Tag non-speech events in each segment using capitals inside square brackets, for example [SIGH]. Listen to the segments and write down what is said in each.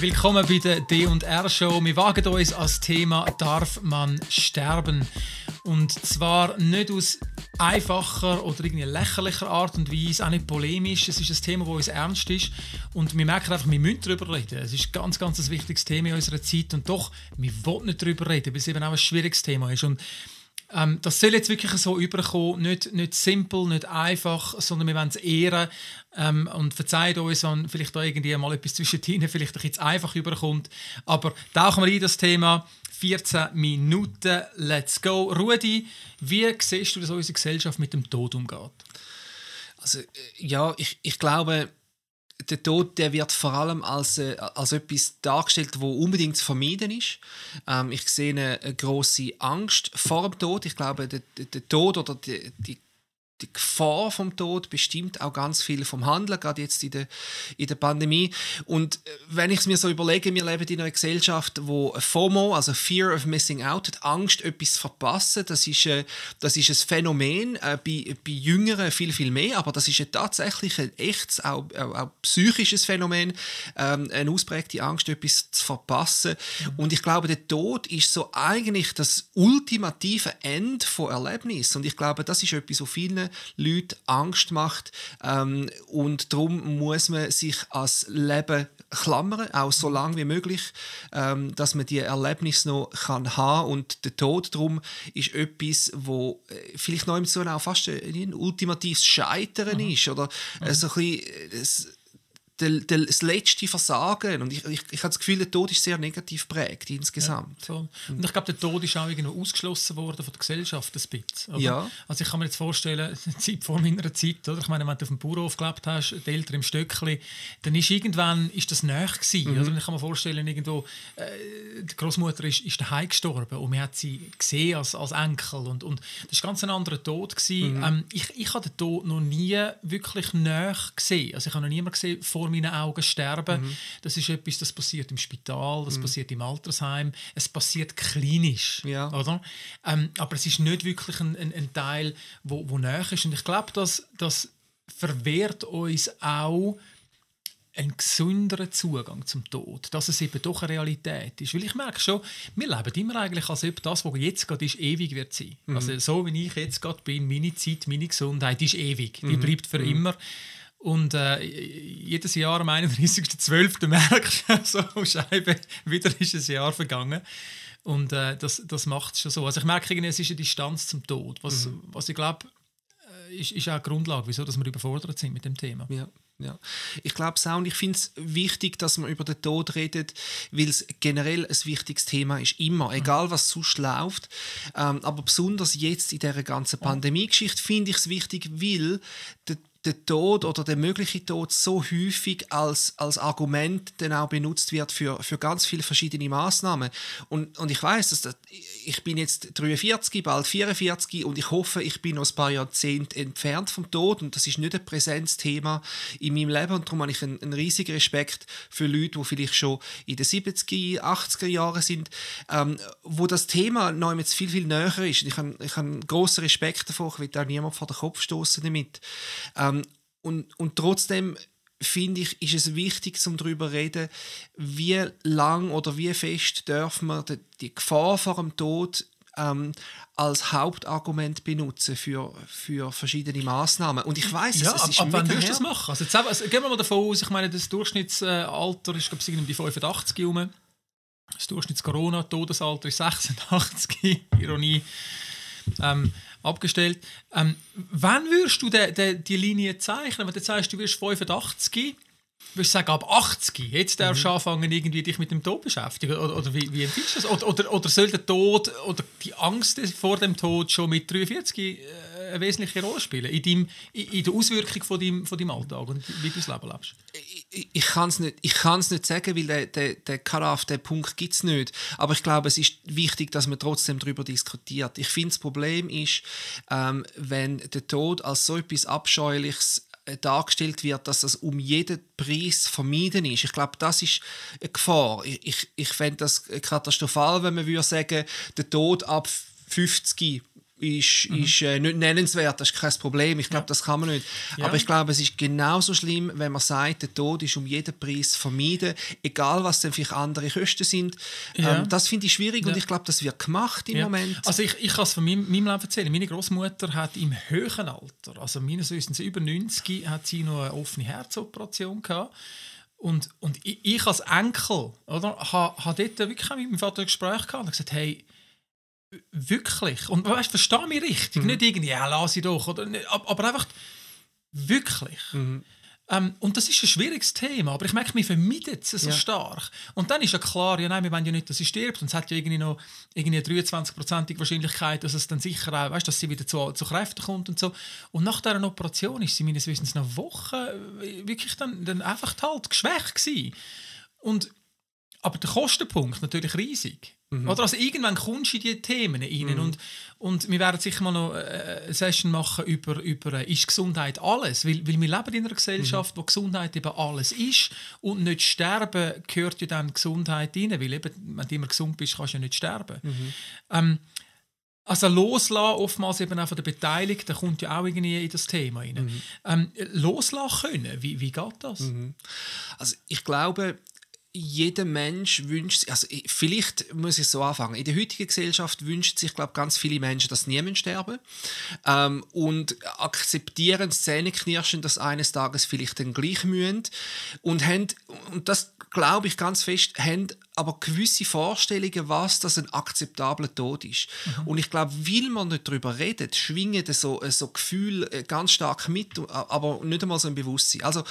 Willkommen bei der D&R Show. Wir wagen uns als Thema «Darf man sterben?» Und zwar nicht aus einfacher oder irgendwie lächerlicher Art und Weise, auch nicht polemisch. Es ist ein Thema, das uns ernst ist. Und wir merken einfach, wir müssen darüber reden. Es ist ganz, ganz ein wichtiges Thema in unserer Zeit. Und doch, wir wollen nicht darüber reden, weil es eben auch ein schwieriges Thema ist. Und ähm, das soll jetzt wirklich so überkommen, nicht, nicht simpel, nicht einfach, sondern wir wollen es ehren ähm, und verzeiht uns, wenn vielleicht da irgendwie mal etwas zwischen ihnen vielleicht ein bisschen einfach überkommt. Aber tauchen wir in das Thema. 14 Minuten, let's go. Rudi, wie siehst du, dass unsere Gesellschaft mit dem Tod umgeht? Also, äh, ja, ich, ich glaube, der Tod der wird vor allem als, äh, als etwas dargestellt, wo unbedingt zu vermeiden ist. Ähm, ich sehe eine, eine große Angst vor dem Tod. Ich glaube, der, der Tod oder die, die die Gefahr vom Tod bestimmt auch ganz viel vom Handeln, gerade jetzt in der, in der Pandemie. Und äh, wenn ich es mir so überlege, wir leben in einer Gesellschaft, wo FOMO, also Fear of Missing Out, die Angst, etwas zu verpassen, das ist, äh, das ist ein Phänomen, äh, bei, bei Jüngeren viel, viel mehr, aber das ist ein tatsächlich ein echtes, auch, auch, auch psychisches Phänomen, ähm, eine ausprägte Angst, etwas zu verpassen. Mhm. Und ich glaube, der Tod ist so eigentlich das ultimative Ende von Erlebnis. Und ich glaube, das ist etwas, was vielen Leuten Angst macht. Ähm, und darum muss man sich als Leben klammern, auch so lange wie möglich, ähm, dass man die Erlebnisse noch kann haben und der Tod darum ist etwas, wo äh, vielleicht noch so auch fast ein ultimatives Scheitern mhm. ist oder mhm. so ein bisschen, der, der, das letzte Versagen. Und ich, ich, ich habe das Gefühl, der Tod ist sehr negativ prägt insgesamt. Ja, Und ich glaube, der Tod ist auch irgendwo ausgeschlossen worden von der Gesellschaft ein bisschen. Ja. Also ich kann mir jetzt vorstellen, [LAUGHS] Zeit vor meiner Zeit, oder? ich meine, wenn du auf dem Bauernhof gelebt hast, die Eltern im Stöckli, dann ist irgendwann ist das näher gewesen. Mhm. Also ich kann mir vorstellen, irgendwo, äh, die Großmutter ist, ist daheim gestorben und man hat sie gesehen als, als Enkel und, und das war ganz ein anderer Tod. Gewesen. Mhm. Ähm, ich, ich habe den Tod noch nie wirklich näher gesehen. Also ich habe noch niemanden gesehen vor vor meinen Augen sterben. Mhm. Das ist etwas, das passiert im Spital, das mhm. passiert im Altersheim, es passiert klinisch. Ja. Oder? Ähm, aber es ist nicht wirklich ein, ein, ein Teil, wo, wo näher ist. Und ich glaube, das, das verwehrt uns auch einen gesünderen Zugang zum Tod, dass es eben doch eine Realität ist. Weil ich merke schon, wir leben immer eigentlich, als ob das, was jetzt gerade ist, ewig wird sein. Mhm. Also so, wie ich jetzt gerade bin, meine Zeit, meine Gesundheit ist ewig. Die mhm. bleibt für mhm. immer. Und äh, jedes Jahr am 31.12. merkst du [LAUGHS] so, Scheibe, wieder ist ein Jahr vergangen. Und äh, das, das macht es schon so. Also ich merke, es ist eine Distanz zum Tod, was, mhm. was ich glaube, äh, ist, ist auch eine Grundlage, wieso dass wir überfordert sind mit dem Thema. Ja. Ja. Ich glaube es auch und ich finde es wichtig, dass man über den Tod redet, weil es generell ein wichtiges Thema ist, immer, egal was sonst läuft. Ähm, aber besonders jetzt in dieser ganzen Pandemie-Geschichte finde ich es wichtig, weil der der Tod oder der mögliche Tod so häufig als, als Argument dann auch benutzt wird für, für ganz viele verschiedene Maßnahmen. Und, und ich weiß, dass das, ich bin jetzt 43, bald 44 und ich hoffe, ich bin noch ein paar Jahrzehnte entfernt vom Tod und das ist nicht ein Präsenzthema in meinem Leben und darum habe ich einen, einen riesigen Respekt für Leute, die vielleicht schon in den 70er, 80er Jahren sind, ähm, wo das Thema noch jetzt viel, viel näher ist. Ich habe, ich habe grossen Respekt davor, ich will da niemand vor den Kopf stoßen damit. Ähm, und, und trotzdem finde ich, ist es wichtig, um darüber zu reden, wie lang oder wie fest dürfen wir die, Gefahr vor dem Tod ähm, als Hauptargument benutzen für, für verschiedene Maßnahmen. Und ich weiß, ja, es ist ab, ab wann wirst du das machen? Also, jetzt, also, gehen wir mal davon aus, ich meine, das Durchschnittsalter ist glaube ich um die 85 herum. Das Durchschnitts-Corona-Todesalter ist 86. [LAUGHS] Ironie. Ähm, abgestellt. Ähm, wann würdest du de, de, die Linie zeichnen? Wenn du sagst, du wirst 85, würdest du sagen, ab 80, jetzt darfst du mhm. anfangen, irgendwie dich mit dem Tod beschäftigen? Oder, oder wie, wie empfindest du das? Oder, oder, oder soll der Tod oder die Angst vor dem Tod schon mit 43 äh, eine wesentliche Rolle spielen in, deinem, in der Auswirkung von deinem, von deinem Alltag und wie du das Leben lebst? Ich, kann es nicht, nicht sagen, weil der, der, der Karaf, den Punkt gibt es nicht. Aber ich glaube, es ist wichtig, dass man trotzdem darüber diskutiert. Ich finde, das Problem ist, ähm, wenn der Tod als so etwas Abscheuliches äh, dargestellt wird, dass das um jeden Preis vermieden ist. Ich glaube, das ist eine Gefahr. Ich, ich, ich fände das katastrophal, wenn man würde sagen, der Tod ab 50 ist, mhm. ist äh, nicht nennenswert, das ist kein Problem. Ich glaube, ja. das kann man nicht. Ja. Aber ich glaube, es ist genauso schlimm, wenn man sagt, der Tod ist um jeden Preis vermeiden, egal was dann vielleicht andere Kosten sind. Ja. Ähm, das finde ich schwierig und ich glaube, das wird gemacht im Moment. Also ich, ich kann es von meinem, meinem Leben erzählen. Meine Großmutter hat im höheren Alter, also meines Wissens über 90, hat sie noch eine offene Herzoperation gehabt. Und, und ich, ich als Enkel oder, habe, habe dort wirklich mit meinem Vater ein Gespräch gehabt und gesagt, hey, wirklich, und weißt, verstehe mich richtig, mhm. nicht irgendwie, ja, lass ich doch, oder, aber einfach wirklich. Mhm. Ähm, und das ist ein schwieriges Thema, aber ich merke, wir vermeiden es so ja. stark. Und dann ist ja klar, ja nein, wir wollen ja nicht, dass sie stirbt. Und es hat ja irgendwie noch irgendwie eine 23-prozentige Wahrscheinlichkeit, dass es dann sicher auch, weißt, dass sie wieder zu, zu Kräften kommt und so. Und nach dieser Operation ist sie meines Wissens noch Wochen äh, wirklich dann, dann einfach halt geschwächt gewesen. Und aber der Kostenpunkt natürlich riesig. Mhm. Oder also irgendwann kommst du in diese Themen rein. Mhm. Und, und wir werden sicher mal noch äh, eine Session machen über, über äh, ist Gesundheit alles? Weil, weil wir leben in einer Gesellschaft, mhm. wo Gesundheit eben alles ist und nicht sterben gehört ja dann Gesundheit rein, weil eben, wenn du immer gesund bist, kannst du ja nicht sterben. Mhm. Ähm, also loslassen, oftmals eben auch von der Beteiligten, kommt ja auch irgendwie in das Thema rein. Mhm. Ähm, loslassen können, wie, wie geht das? Mhm. Also ich glaube, jeder Mensch wünscht, also vielleicht muss ich so anfangen. In der heutigen Gesellschaft wünscht sich, glaube ganz viele Menschen, dass niemand sterben ähm, und akzeptieren Zähneknirschen, dass eines Tages vielleicht dann gleich mühen und haben, und das glaube ich ganz fest, haben aber gewisse Vorstellungen, was das ein akzeptabler Tod ist. Mhm. Und ich glaube, weil man nicht darüber redet, schwingen so, so Gefühle äh, ganz stark mit, aber nicht einmal so ein Bewusstsein. Also,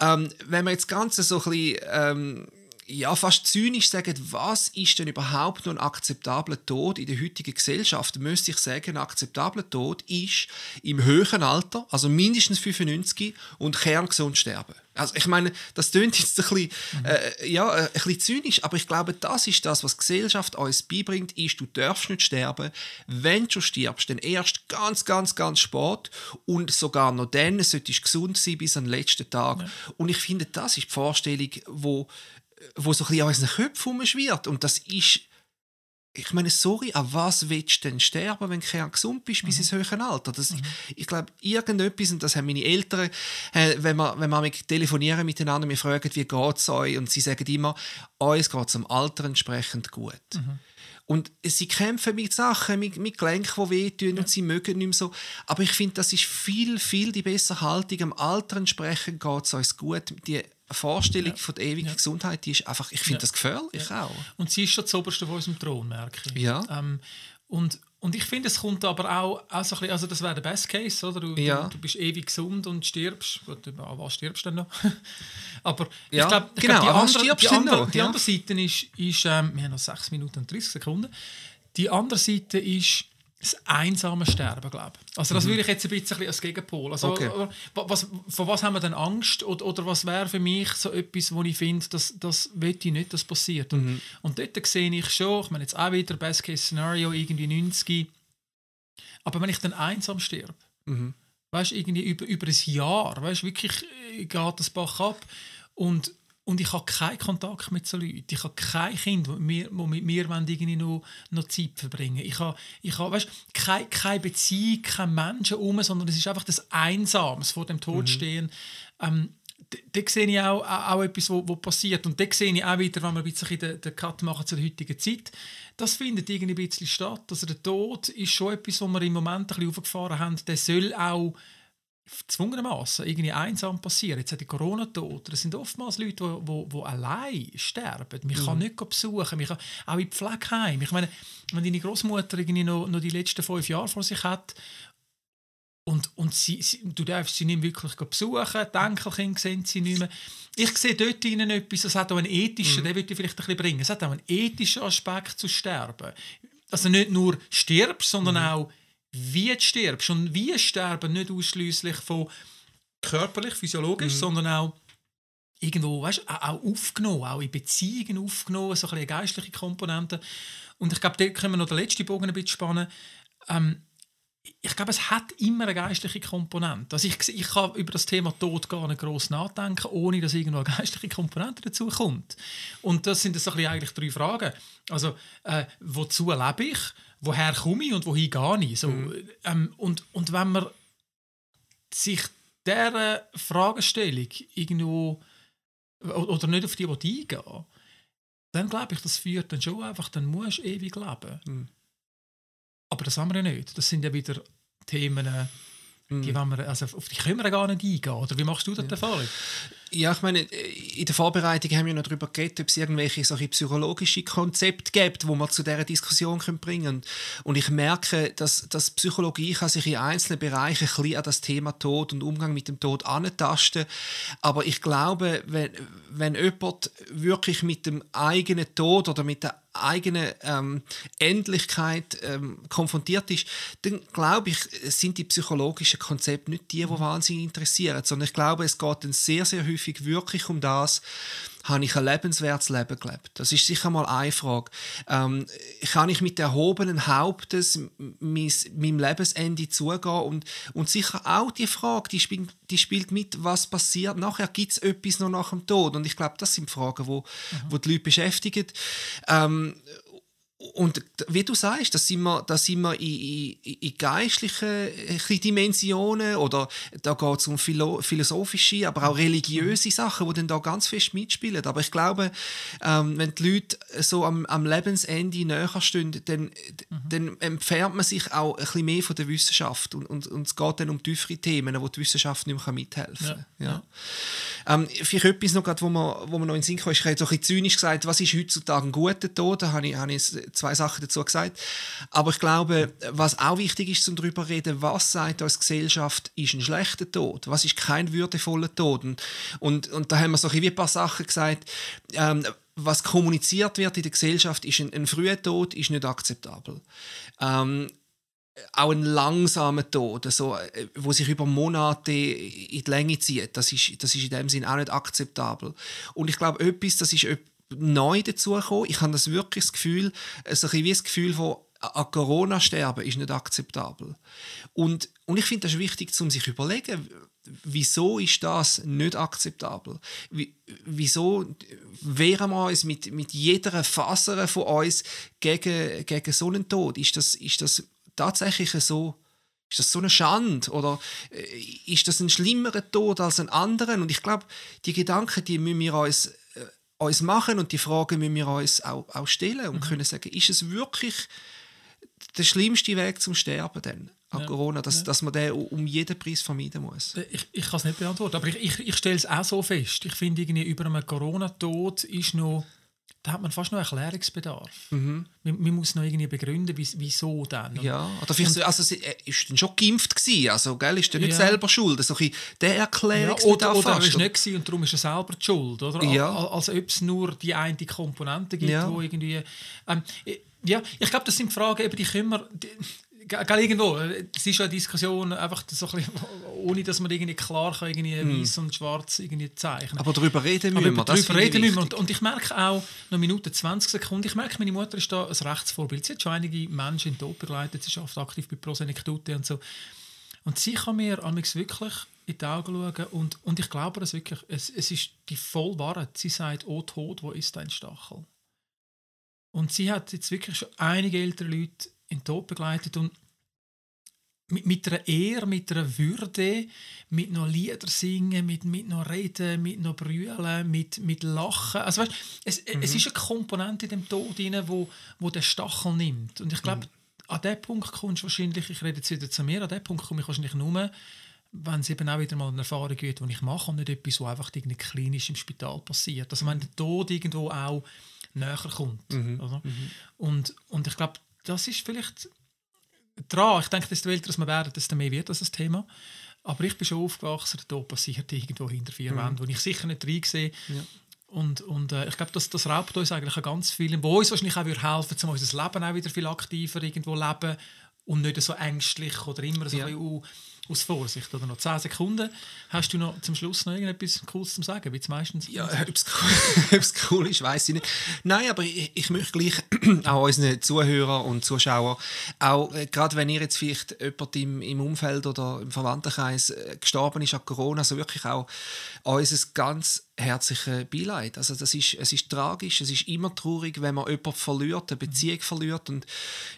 ähm, wenn man jetzt ganz so ein bisschen ähm, ja, fast zynisch sagen, was ist denn überhaupt noch ein akzeptabler Tod in der heutigen Gesellschaft, müsste ich sagen, ein akzeptabler Tod ist im höheren Alter, also mindestens 95 und kerngesund sterben. Also ich meine, das klingt jetzt ein bisschen, äh, ja, äh, ein bisschen zynisch, aber ich glaube, das ist das, was die Gesellschaft uns beibringt, ist, du darfst nicht sterben. Wenn du stirbst, dann erst ganz, ganz, ganz spät und sogar noch dann solltest du gesund sein bis an den letzten Tag. Ja. Und ich finde, das ist die Vorstellung, wo wo so ein bisschen an unseren Köpfen rumschwirrt. Und das ist, ich meine, sorry, an was willst du denn sterben, wenn du kein gesund bist bis mhm. ins höhere Alter? Das, mhm. Ich, ich glaube, irgendetwas, und das haben meine Eltern, äh, wenn wir, wenn wir telefonieren miteinander, wir fragen, wie geht es euch? Und sie sagen immer, uns geht es am Alter entsprechend gut. Mhm. Und sie kämpfen mit Sachen, mit, mit Gelenken, die wehtun ja. und sie mögen nicht mehr so. Aber ich finde, das ist viel, viel die bessere Haltung. Am Alter entsprechend geht es uns gut. Die Vorstellung ja. von der ewigen ja. Gesundheit, die ist einfach, ich finde ja. das gefährlich ja. auch. Und sie ist schon das Oberste von unserem Thron, merke ich. Ja. Ähm, und, und ich finde, es kommt aber auch, auch so ein bisschen, also das wäre der Best Case, oder? Du, ja. du, du, bist ewig gesund und stirbst. Gut, an was stirbst du denn noch? [LAUGHS] aber ja, ich glaube, genau, glaub, die, andere, die, andere, die andere Seite ist, ist ähm, wir haben noch 6 Minuten und 30 Sekunden, die andere Seite ist, das einsame Sterben, glaube ich. Also das mhm. würde ich jetzt ein bisschen als Gegenpol. Also, okay. was, vor was haben wir denn Angst? Oder, oder was wäre für mich so etwas, wo ich finde, das, das will ich nicht, dass passiert. Und, mhm. und dort sehe ich schon, ich meine jetzt auch wieder Best-Case-Szenario, irgendwie 90. Aber wenn ich dann einsam sterbe, mhm. weißt irgendwie über, über ein Jahr, weißt wirklich äh, geht das Bach ab und und ich habe keinen Kontakt mit so Leuten. Ich habe kein Kind, das mit mir irgendwie noch, noch Zeit verbringen Ich habe, ich habe weißt, keine, keine Beziehung, kein Menschen um, sondern es ist einfach das Einsames vor dem Tod mhm. stehen. Ähm, da sehe ich auch, auch etwas, was passiert. Und da sehe ich auch wieder, wenn wir ein bisschen den, den Cut machen zur heutigen Zeit, das findet irgendwie ein bisschen statt. Also der Tod ist schon etwas, was wir im Moment ein bisschen aufgefahren haben. Der soll auch gezwungenermaßen irgendwie einsam passieren. Jetzt hat die Corona-Tote. Das sind oftmals Leute, die, allein sterben. Man mhm. kann nicht besuchen, man kann auch in Pflegeheim. Ich meine, wenn deine Großmutter irgendwie noch, noch die letzten fünf Jahre vor sich hat und, und sie, sie, du darfst sie nicht wirklich besuchen, die Enkelkinder sehen sie nicht mehr. Ich sehe dort ihnen etwas, das hat auch einen ethischen, mhm. den würde ich vielleicht ein bisschen bringen, es hat auch einen ethischen Aspekt zu sterben. Also nicht nur stirbst, sondern mhm. auch wie du stirbst. Und wie sterben nicht ausschließlich von körperlich, physiologisch, mhm. sondern auch irgendwo, weißt, auch aufgenommen, auch in Beziehungen aufgenommen, so ein eine geistliche Komponente. Und ich glaube, da können wir noch den letzten Bogen ein bisschen spannen. Ähm, ich glaube, es hat immer eine geistliche Komponente. Also ich, ich kann über das Thema Tod gar nicht groß nachdenken, ohne dass irgendwo eine geistliche Komponente dazu kommt. Und das sind so eigentlich drei Fragen. Also, äh, wozu lebe ich? Woher komme ich und wohin gehe ich? So, mhm. ähm, und, und wenn man sich dieser Fragestellung irgendwo oder nicht auf die eingehen dann glaube ich, das führt dann schon einfach, dann musst du ewig leben. Mhm. Aber das haben wir ja nicht. Das sind ja wieder Themen, mhm. die wir, also auf die können wir gar nicht eingehen. Oder wie machst du das ja. Erfahrung? Ja, ich meine, in der Vorbereitung haben wir noch darüber geredet, ob es irgendwelche solche psychologische Konzepte gibt, wo man zu dieser Diskussion bringen können. Und ich merke, dass, dass Psychologie kann sich in einzelnen Bereichen ein bisschen an das Thema Tod und Umgang mit dem Tod antasten. Aber ich glaube, wenn, wenn jemand wirklich mit dem eigenen Tod oder mit der eigenen ähm, Endlichkeit ähm, konfrontiert ist, dann glaube ich, sind die psychologischen Konzepte nicht die, die wahnsinnig interessieren, sondern ich glaube, es geht dann sehr, sehr häufig wirklich um das, habe ich ein lebenswertes Leben gelebt? Das ist sicher mal eine Frage. Ähm, kann ich mit erhobenen Hauptes meinem Lebensende zugehen? Und, und sicher auch die Frage, die spielt, die spielt mit, was passiert nachher? Gibt es etwas noch nach dem Tod? Und ich glaube, das sind Fragen, wo, mhm. wo die Leute beschäftigen. Ähm, und wie du sagst, da sind wir, da sind wir in, in, in geistlichen Dimensionen oder da geht es um philo philosophische, aber auch religiöse mhm. Sachen, die dann da ganz fest mitspielen. Aber ich glaube, ähm, wenn die Leute so am, am Lebensende näher stehen, dann, mhm. dann entfernt man sich auch ein bisschen mehr von der Wissenschaft und, und, und es geht dann um tiefere Themen, wo die Wissenschaft nicht mehr mithelfen kann. Ja. Ja. Ähm, vielleicht etwas noch, wo man, wo man noch in den Sinn kommt, ich habe so ein bisschen zynisch gesagt, was ist heutzutage ein guter Tod? Da habe ich, habe ich zwei Sachen dazu gesagt. Aber ich glaube, was auch wichtig ist, zum darüber reden, was sagt uns Gesellschaft, ist ein schlechter Tod? Was ist kein würdevoller Tod? Und, und, und da haben wir so ein, ein paar Sachen gesagt. Ähm, was kommuniziert wird in der Gesellschaft, ist ein, ein früher Tod ist nicht akzeptabel. Ähm, auch ein langsamer Tod, also, äh, wo sich über Monate in die Länge zieht, das ist, das ist in dem Sinn auch nicht akzeptabel. Und ich glaube, etwas, das ist neu dazugekommen. Ich habe das wirklich das Gefühl, also ein wie das Gefühl von an Corona sterben ist nicht akzeptabel. Und, und ich finde das wichtig, um sich zu überlegen, wieso ist das nicht akzeptabel? Wie, wieso wehren wir uns mit, mit jeder Faser von uns gegen, gegen so einen Tod? Ist das, ist das tatsächlich so? Ist das so eine Schande? Oder äh, ist das ein schlimmerer Tod als ein anderer? Und ich glaube, die Gedanken, die müssen wir uns uns machen und die Frage müssen wir uns auch, auch stellen und mhm. können sagen, ist es wirklich der schlimmste Weg zum Sterben denn an ja, Corona, dass, ja. dass man den um jeden Preis vermeiden muss? Äh, ich, ich kann es nicht beantworten, aber ich, ich, ich stelle es auch so fest. Ich finde, irgendwie über einem Corona-Tod ist noch da hat man fast noch Erklärungsbedarf. Mhm. Man, man, muss noch irgendwie begründen, wieso dann. Ja, oder vielleicht, und, also sie ist dann schon geimpft gewesen, also gell, ist dann nicht ja. selber schuld, so der Erklärungsbedarf ja, Oder, oder er ist nicht gewesen und darum ist er selber die schuld, oder? Ja. Als, als ob es nur die eine Komponente gibt, ja. wo irgendwie... Ähm, ja, ich glaube, das sind Fragen, eben, die können wir... Die, Gell, irgendwo, es ist ja eine Diskussion, einfach so ein bisschen, ohne dass man irgendwie klar kann, irgendwie mm. weiß und schwarz irgendwie zeichnen Aber darüber reden müssen wir. Darüber reden müssen. Und, und, ich merke auch, noch Minute 20 Sekunden, ich merke, meine Mutter ist da ein Rechtsvorbild. Sie hat schon einige Menschen in Tod begleitet, sie arbeitet aktiv bei Prosenektute und so. Und sie kann mir wirklich in die Augen schauen und, und ich glaube es wirklich, es, es ist die Vollwahrheit. Sie sagt, oh Tod, wo ist dein Stachel? Und sie hat jetzt wirklich schon einige ältere Leute in den Tod begleitet und mit, mit einer Ehre, mit einer Würde, mit noch Lieder singen, mit, mit noch Reden, mit noch Brüllen, mit, mit Lachen. Also weißt, es, mhm. es ist eine Komponente in dem Tod drin, wo, wo der Stachel nimmt. Und ich glaube, mhm. an dem Punkt kommst du wahrscheinlich, ich rede jetzt wieder zu mir, an dem Punkt komme ich wahrscheinlich nur, wenn es eben auch wieder mal eine Erfahrung gibt, die ich mache und nicht etwas, was einfach irgendwie klinisch im Spital passiert. Also wenn der Tod irgendwo auch näher kommt. Mhm. Mhm. Und, und ich glaube, das ist vielleicht dran. Ich denke, desto älter man werden, desto mehr wird das ein Thema. Aber ich bin schon aufgewachsen, da passiert irgendwo hinter vier mhm. Wänden, wo ich sicher nicht reinsehe. Ja. Und, und äh, ich glaube, das, das raubt uns eigentlich an ganz vielen, wo uns wahrscheinlich auch helfen würde, um unser Leben auch wieder viel aktiver irgendwo leben und nicht so ängstlich oder immer so ja. ein bisschen, uh, aus Vorsicht. Oder noch 10 Sekunden. Hast du noch zum Schluss noch irgendetwas Cooles zu sagen, wie es meistens Ja, [LAUGHS] ob es cool, [LAUGHS] cool ist, weiß ich nicht. Nein, aber ich, ich möchte gleich [CLEARS THROAT] auch unseren Zuhörern und Zuschauern, auch äh, gerade wenn ihr jetzt vielleicht jemand im, im Umfeld oder im Verwandtenkreis äh, gestorben ist an Corona, so wirklich auch unser ganz herzliche Beileid. Also das ist, es ist tragisch, es ist immer traurig, wenn man jemanden verliert, eine Beziehung verliert. Und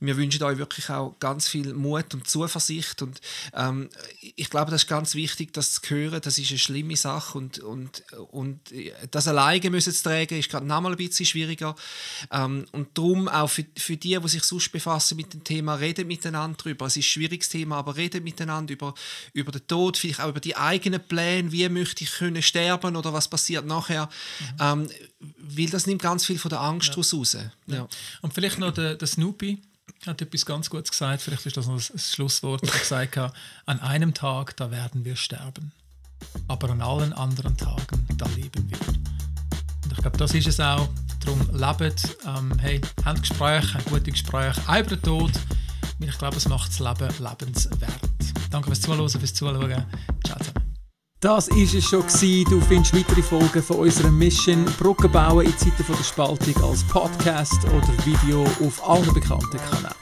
wir wünschen euch wirklich auch ganz viel Mut und Zuversicht. Und ähm, ich glaube, das ist ganz wichtig, das zu hören, das ist eine schlimme Sache. Und, und, und das alleine müssen zu tragen, ist gerade noch mal ein bisschen schwieriger. Ähm, und darum auch für, für die, die sich sonst befassen mit dem Thema, reden miteinander darüber. Es ist ein schwieriges Thema, aber reden miteinander über, über den Tod, vielleicht auch über die eigenen Pläne, wie möchte ich können sterben oder was passiert passiert nachher, mhm. ähm, weil das nimmt ganz viel von der Angst ja. raus. Ja. Und vielleicht noch der, der Snoopy hat etwas ganz Gutes gesagt, vielleicht ist das noch das Schlusswort, das gesagt hat, [LAUGHS] an einem Tag, da werden wir sterben, aber an allen anderen Tagen, da leben wir. Und ich glaube, das ist es auch. Darum lebt, ähm, hey, habt Gespräche, gute Gespräche, über den Tod, weil ich glaube, es macht das Leben lebenswert. Danke fürs Zuhören, fürs Zuschauen. Ciao zusammen. Das ist es schon gewesen. Du findest weitere Folgen von unserer Mission Brücken bauen in Zeiten der Spaltung als Podcast oder Video auf allen bekannten Kanälen.